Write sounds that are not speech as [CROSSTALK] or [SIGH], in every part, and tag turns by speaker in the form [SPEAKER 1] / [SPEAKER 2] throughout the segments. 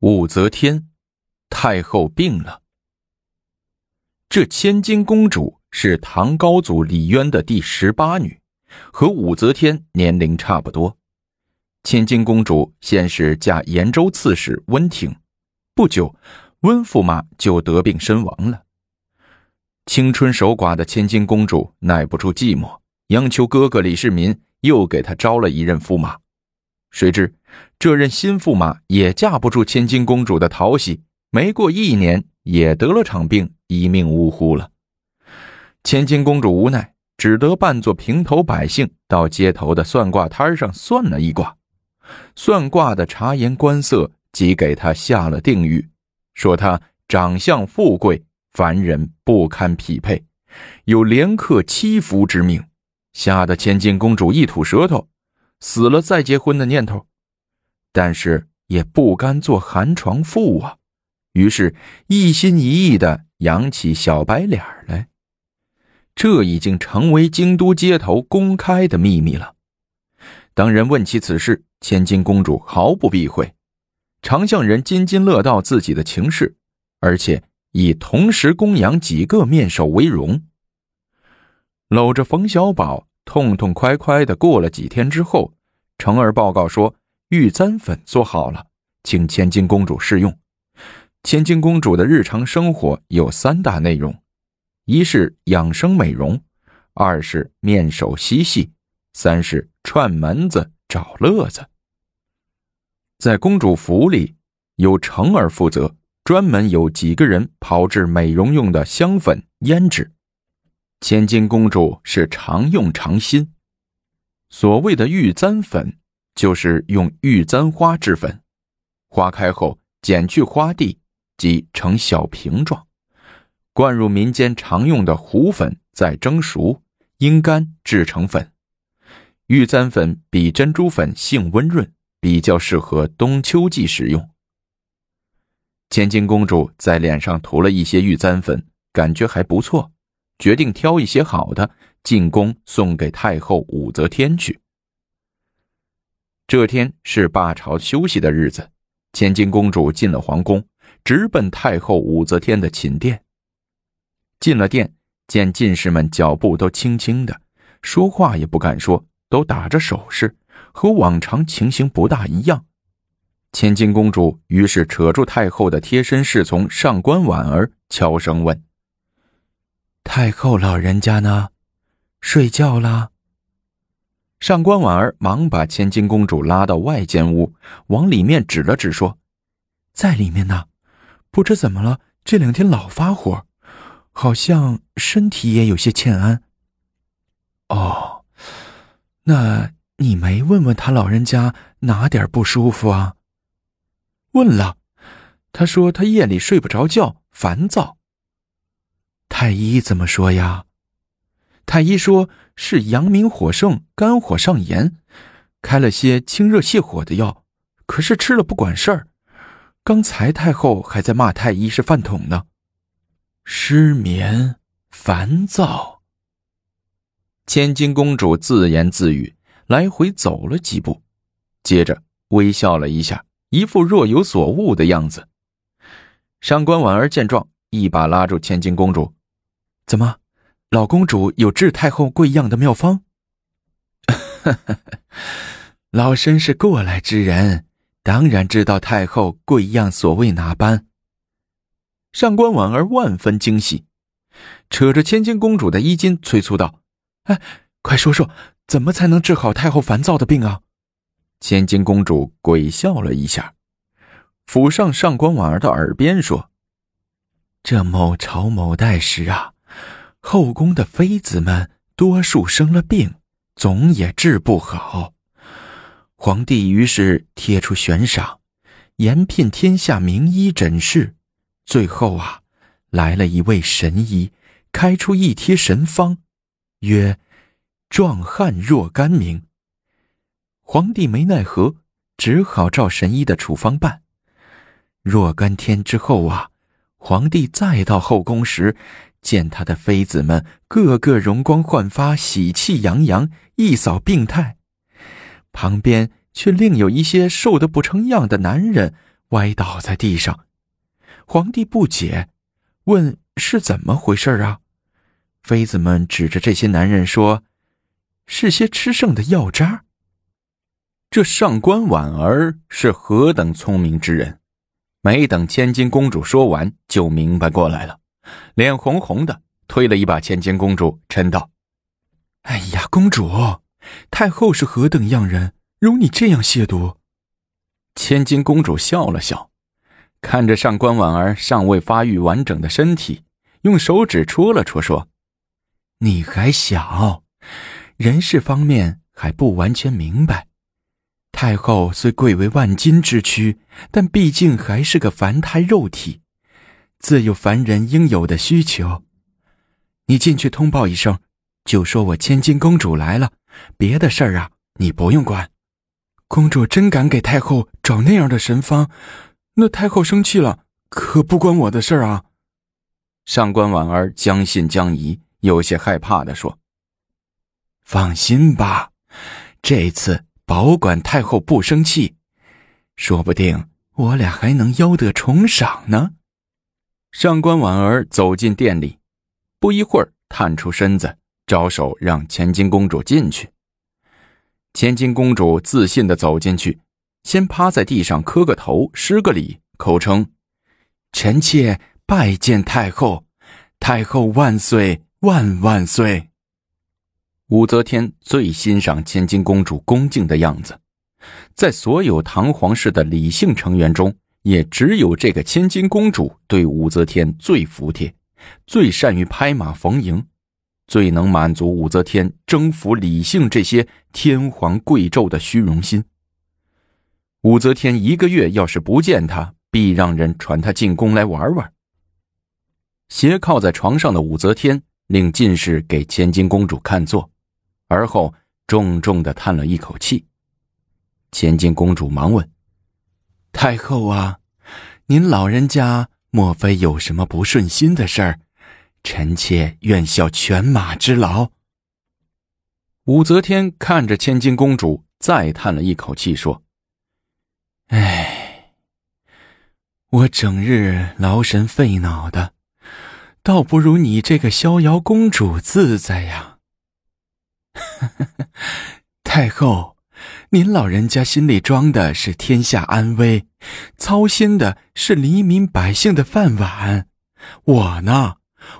[SPEAKER 1] 武则天，太后病了。这千金公主是唐高祖李渊的第十八女，和武则天年龄差不多。千金公主先是嫁延州刺史温庭，不久，温驸马就得病身亡了。青春守寡的千金公主耐不住寂寞，央求哥哥李世民又给她招了一任驸马。谁知这任新驸马也架不住千金公主的讨喜，没过一年也得了场病，一命呜呼了。千金公主无奈，只得扮作平头百姓，到街头的算卦摊上算了一卦。算卦的察言观色，即给他下了定语，说他长相富贵，凡人不堪匹配，有连克七福之命，吓得千金公主一吐舌头，死了再结婚的念头。但是也不甘做寒床妇啊，于是一心一意的养起小白脸来。这已经成为京都街头公开的秘密了。当人问起此事，千金公主毫不避讳，常向人津津乐道自己的情事，而且以同时供养几个面首为荣。搂着冯小宝，痛痛快快的过了几天之后，成儿报告说玉簪粉做好了，请千金公主试用。千金公主的日常生活有三大内容：一是养生美容，二是面首嬉戏，三是。串门子找乐子，在公主府里，由成儿负责，专门有几个人炮制美容用的香粉、胭脂。千金公主是常用常新。所谓的玉簪粉，就是用玉簪花制粉，花开后剪去花蒂，即成小瓶状，灌入民间常用的糊粉，再蒸熟，阴干制成粉。玉簪粉比珍珠粉性温润，比较适合冬秋季使用。千金公主在脸上涂了一些玉簪粉，感觉还不错，决定挑一些好的进宫送给太后武则天去。这天是罢朝休息的日子，千金公主进了皇宫，直奔太后武则天的寝殿。进了殿，见进士们脚步都轻轻的，说话也不敢说。都打着手势，和往常情形不大一样。千金公主于是扯住太后的贴身侍从上官婉儿，悄声问：“太后老人家呢？睡觉啦？”上官婉儿忙把千金公主拉到外间屋，往里面指了指，说：“在里面呢，不知怎么了，这两天老发火，好像身体也有些欠安。”哦。那你没问问他老人家哪点不舒服啊？问了，他说他夜里睡不着觉，烦躁。太医怎么说呀？太医说是阳明火盛，肝火上炎，开了些清热泻火的药，可是吃了不管事儿。刚才太后还在骂太医是饭桶呢。失眠，烦躁。千金公主自言自语，来回走了几步，接着微笑了一下，一副若有所悟的样子。上官婉儿见状，一把拉住千金公主：“怎么，老公主有治太后贵恙的妙方？”“ [LAUGHS] 老身是过来之人，当然知道太后贵恙所谓哪般。”上官婉儿万分惊喜，扯着千金公主的衣襟，催促道。哎，快说说，怎么才能治好太后烦躁的病啊？千金公主鬼笑了一下，抚上上官婉儿的耳边说：“这某朝某代时啊，后宫的妃子们多数生了病，总也治不好。皇帝于是贴出悬赏，延聘天下名医诊视，最后啊，来了一位神医，开出一贴神方。”曰：“壮汉若干名。”皇帝没奈何，只好照神医的处方办。若干天之后啊，皇帝再到后宫时，见他的妃子们个个容光焕发、喜气洋洋，一扫病态，旁边却另有一些瘦得不成样的男人，歪倒在地上。皇帝不解，问是怎么回事啊？妃子们指着这些男人说：“是些吃剩的药渣。”这上官婉儿是何等聪明之人，没等千金公主说完，就明白过来了，脸红红的，推了一把千金公主，嗔道：“哎呀，公主，太后是何等样人，容你这样亵渎？”千金公主笑了笑，看着上官婉儿尚未发育完整的身体，用手指戳了戳，说：“你还小，人事方面还不完全明白。”太后虽贵为万金之躯，但毕竟还是个凡胎肉体，自有凡人应有的需求。你进去通报一声，就说我千金公主来了，别的事儿啊，你不用管。公主真敢给太后找那样的神方，那太后生气了，可不关我的事儿啊。上官婉儿将信将疑，有些害怕的说：“放心吧，这次。”保管太后不生气，说不定我俩还能邀得重赏呢。上官婉儿走进店里，不一会儿探出身子，招手让千金公主进去。千金公主自信的走进去，先趴在地上磕个头，施个礼，口称：“臣妾拜见太后，太后万岁万万岁。”武则天最欣赏千金公主恭敬的样子，在所有唐皇室的李姓成员中，也只有这个千金公主对武则天最服帖，最善于拍马逢迎，最能满足武则天征服李姓这些天皇贵胄的虚荣心。武则天一个月要是不见她，必让人传她进宫来玩玩。斜靠在床上的武则天令进士给千金公主看座。而后重重的叹了一口气。千金公主忙问：“太后啊，您老人家莫非有什么不顺心的事儿？臣妾愿效犬马之劳。”武则天看着千金公主，再叹了一口气，说：“唉，我整日劳神费脑的，倒不如你这个逍遥公主自在呀。[LAUGHS] ”太后，您老人家心里装的是天下安危，操心的是黎民百姓的饭碗。我呢，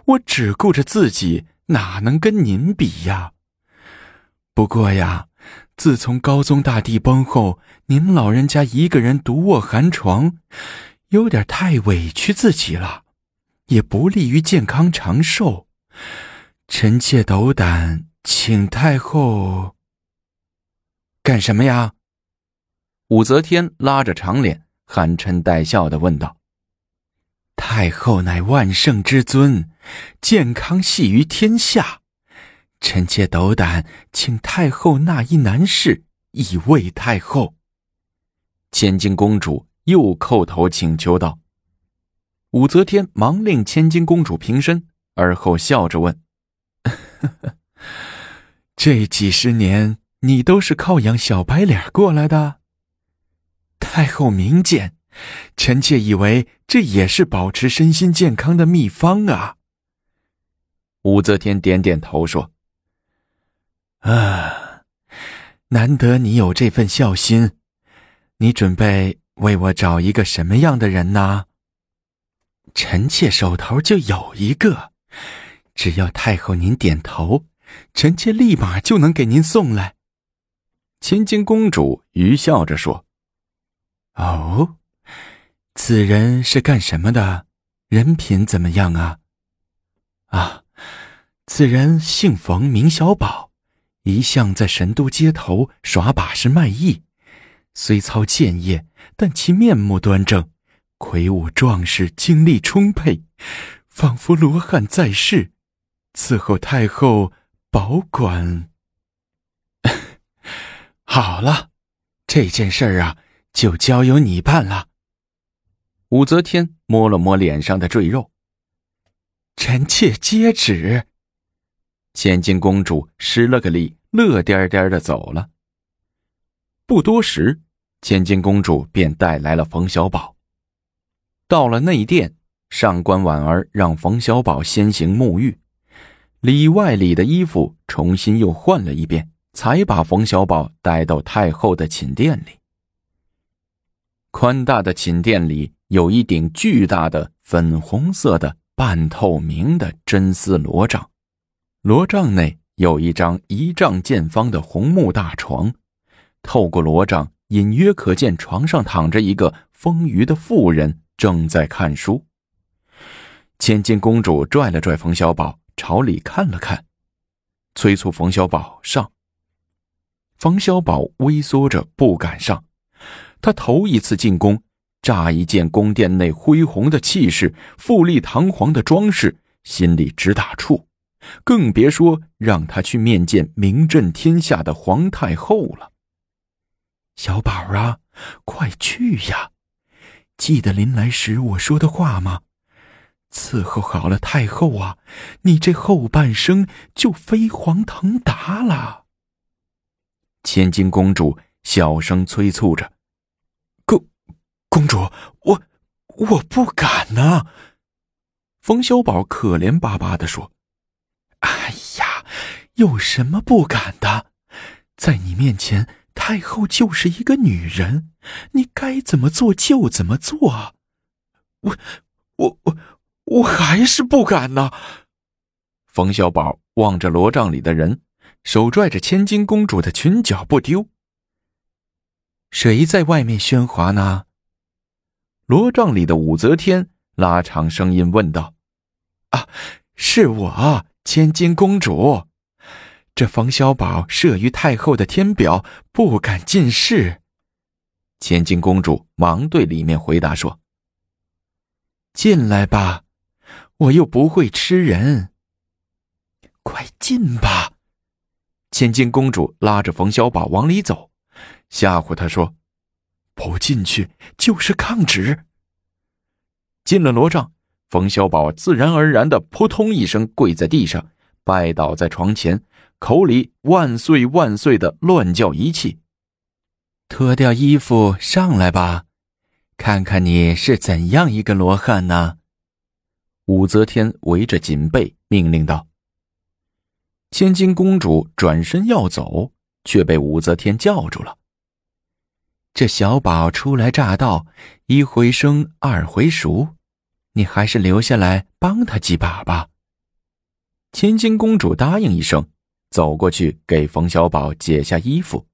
[SPEAKER 1] 我只顾着自己，哪能跟您比呀？不过呀，自从高宗大帝崩后，您老人家一个人独卧寒床，有点太委屈自己了，也不利于健康长寿。臣妾斗胆。请太后干什么呀？武则天拉着长脸，含嗔带笑的问道：“太后乃万圣之尊，健康系于天下，臣妾斗胆请太后纳一男士，以慰太后。”千金公主又叩头请求道：“武则天忙令千金公主平身，而后笑着问：”。[LAUGHS] 这几十年，你都是靠养小白脸过来的。太后明鉴，臣妾以为这也是保持身心健康的秘方啊。武则天点点头说：“啊，难得你有这份孝心，你准备为我找一个什么样的人呢？臣妾手头就有一个，只要太后您点头。”臣妾立马就能给您送来。”千金公主愚笑着说。“哦，此人是干什么的？人品怎么样啊？”“啊，此人姓冯，名小宝，一向在神都街头耍把式卖艺，虽操剑业，但其面目端正，魁梧壮实，精力充沛，仿佛罗汉在世，伺候太后。”保管好了，这件事儿啊，就交由你办了。武则天摸了摸脸上的赘肉，臣妾接旨。千金公主施了个礼，乐颠颠的走了。不多时，千金公主便带来了冯小宝，到了内殿，上官婉儿让冯小宝先行沐浴，里外里的衣服重新又换了一遍，才把冯小宝带到太后的寝殿里。宽大的寝殿里有一顶巨大的粉红色的半透明的真丝罗帐，罗帐内有一张一丈见方的红木大床，透过罗帐隐约可见床上躺着一个丰腴的妇人。正在看书，千金公主拽了拽冯小宝，朝里看了看，催促冯小宝上。冯小宝微缩着不敢上，他头一次进宫，乍一见宫殿内恢宏的气势、富丽堂皇的装饰，心里直打怵，更别说让他去面见名震天下的皇太后了。
[SPEAKER 2] 小宝啊，快去呀！记得临来时我说的话吗？伺候好了太后啊，你这后半生就飞黄腾达了。
[SPEAKER 1] 千金公主小声催促着：“
[SPEAKER 2] 公，公主，我我不敢呢。”
[SPEAKER 1] 冯小宝可怜巴巴的说：“
[SPEAKER 2] 哎呀，有什么不敢的？在你面前。”太后就是一个女人，你该怎么做就怎么做。我，我，我，我还是不敢呢。
[SPEAKER 1] 冯小宝望着罗帐里的人，手拽着千金公主的裙角不丢。
[SPEAKER 2] 谁在外面喧哗呢？
[SPEAKER 1] 罗帐里的武则天拉长声音问道：“
[SPEAKER 2] 啊，是我，千金公主。”这冯小宝慑于太后的天表，不敢进视。
[SPEAKER 1] 千金公主忙对里面回答说：“
[SPEAKER 2] 进来吧，我又不会吃人。快进吧。”
[SPEAKER 1] 千金公主拉着冯小宝往里走，吓唬他说：“
[SPEAKER 2] 不进去就是抗旨。”
[SPEAKER 1] 进了罗帐，冯小宝自然而然的扑通一声跪在地上，拜倒在床前。口里万岁万岁的乱叫一气，
[SPEAKER 2] 脱掉衣服上来吧，看看你是怎样一个罗汉呢？
[SPEAKER 1] 武则天围着锦被命令道。千金公主转身要走，却被武则天叫住了。
[SPEAKER 2] 这小宝初来乍到，一回生二回熟，你还是留下来帮他几把吧。
[SPEAKER 1] 千金公主答应一声。走过去给冯小宝解下衣服，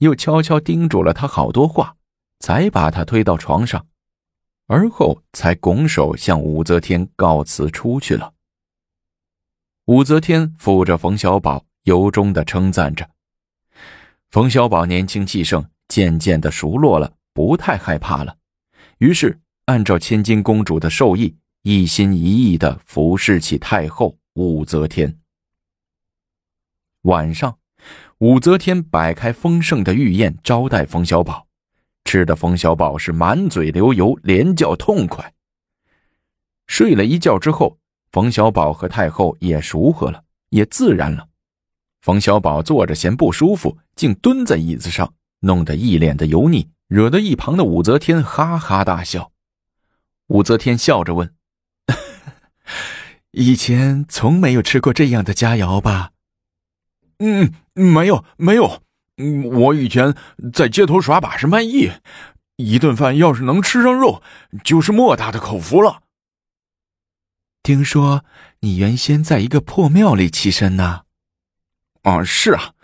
[SPEAKER 1] 又悄悄叮嘱了他好多话，才把他推到床上，而后才拱手向武则天告辞出去了。武则天扶着冯小宝，由衷的称赞着：“冯小宝年轻气盛，渐渐的熟络了，不太害怕了。”于是按照千金公主的授意，一心一意的服侍起太后武则天。晚上，武则天摆开丰盛的御宴招待冯小宝，吃的冯小宝是满嘴流油，连叫痛快。睡了一觉之后，冯小宝和太后也熟和了，也自然了。冯小宝坐着嫌不舒服，竟蹲在椅子上，弄得一脸的油腻，惹得一旁的武则天哈哈大笑。武则天笑着问：“ [LAUGHS]
[SPEAKER 2] 以前从没有吃过这样的佳肴吧？”
[SPEAKER 3] 嗯，没有没有，我以前在街头耍把式卖艺，一顿饭要是能吃上肉，就是莫大的口福了。
[SPEAKER 2] 听说你原先在一个破庙里栖身呢？
[SPEAKER 3] 啊，是啊，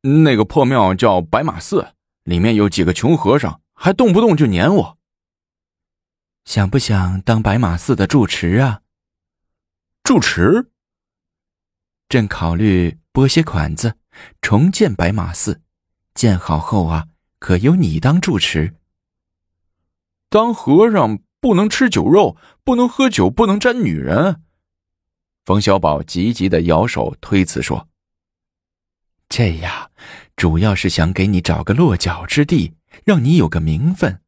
[SPEAKER 3] 那个破庙叫白马寺，里面有几个穷和尚，还动不动就撵我。
[SPEAKER 2] 想不想当白马寺的住持啊？
[SPEAKER 3] 住持？
[SPEAKER 2] 正考虑。拨些款子，重建白马寺，建好后啊，可由你当住持。
[SPEAKER 3] 当和尚不能吃酒肉，不能喝酒，不能沾女人。
[SPEAKER 1] 冯小宝急急的摇手推辞说：“
[SPEAKER 2] 这呀，主要是想给你找个落脚之地，让你有个名分。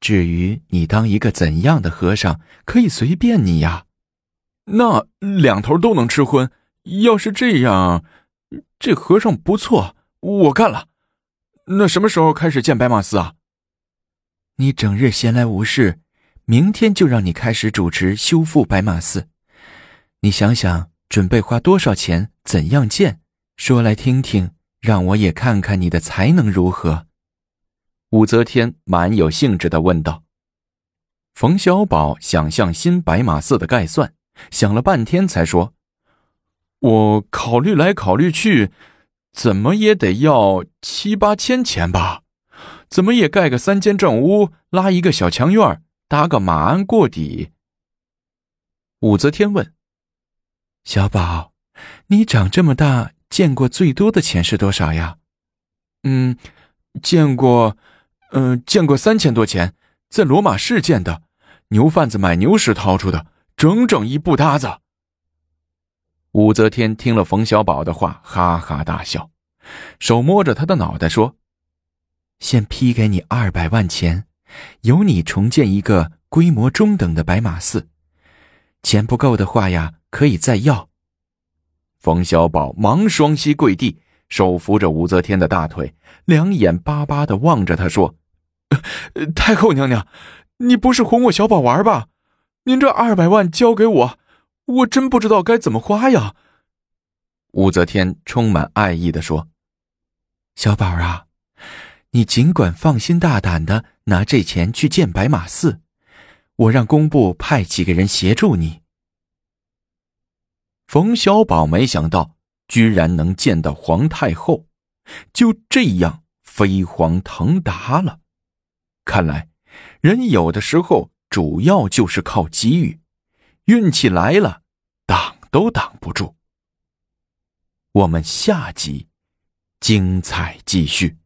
[SPEAKER 2] 至于你当一个怎样的和尚，可以随便你呀。
[SPEAKER 3] 那两头都能吃荤。”要是这样，这和尚不错，我干了。那什么时候开始见白马寺啊？
[SPEAKER 2] 你整日闲来无事，明天就让你开始主持修复白马寺。你想想，准备花多少钱？怎样建？说来听听，让我也看看你的才能如何。
[SPEAKER 1] 武则天蛮有兴致的问道。冯小宝想象新白马寺的概算，想了半天才说：“
[SPEAKER 3] 我考虑来考虑去，怎么也得要七八千钱吧？怎么也盖个三间正屋，拉一个小墙院，搭个马鞍过底。”
[SPEAKER 1] 武则天问。
[SPEAKER 2] 小宝，你长这么大见过最多的钱是多少呀？
[SPEAKER 3] 嗯，见过，嗯，见过三千多钱，在罗马市见的，牛贩子买牛时掏出的，整整一布搭子。
[SPEAKER 1] 武则天听了冯小宝的话，哈哈大笑，手摸着他的脑袋说：“
[SPEAKER 2] 先批给你二百万钱，由你重建一个规模中等的白马寺。钱不够的话呀。”可以再要。
[SPEAKER 1] 冯小宝忙双膝跪地，手扶着武则天的大腿，两眼巴巴的望着她说：“
[SPEAKER 3] 太后娘娘，你不是哄我小宝玩吧？您这二百万交给我，我真不知道该怎么花呀。”
[SPEAKER 1] 武则天充满爱意的说：“
[SPEAKER 2] 小宝啊，你尽管放心大胆的拿这钱去建白马寺，我让工部派几个人协助你。”
[SPEAKER 1] 冯小宝没想到，居然能见到皇太后，就这样飞黄腾达了。看来，人有的时候主要就是靠机遇，运气来了，挡都挡不住。我们下集精彩继续。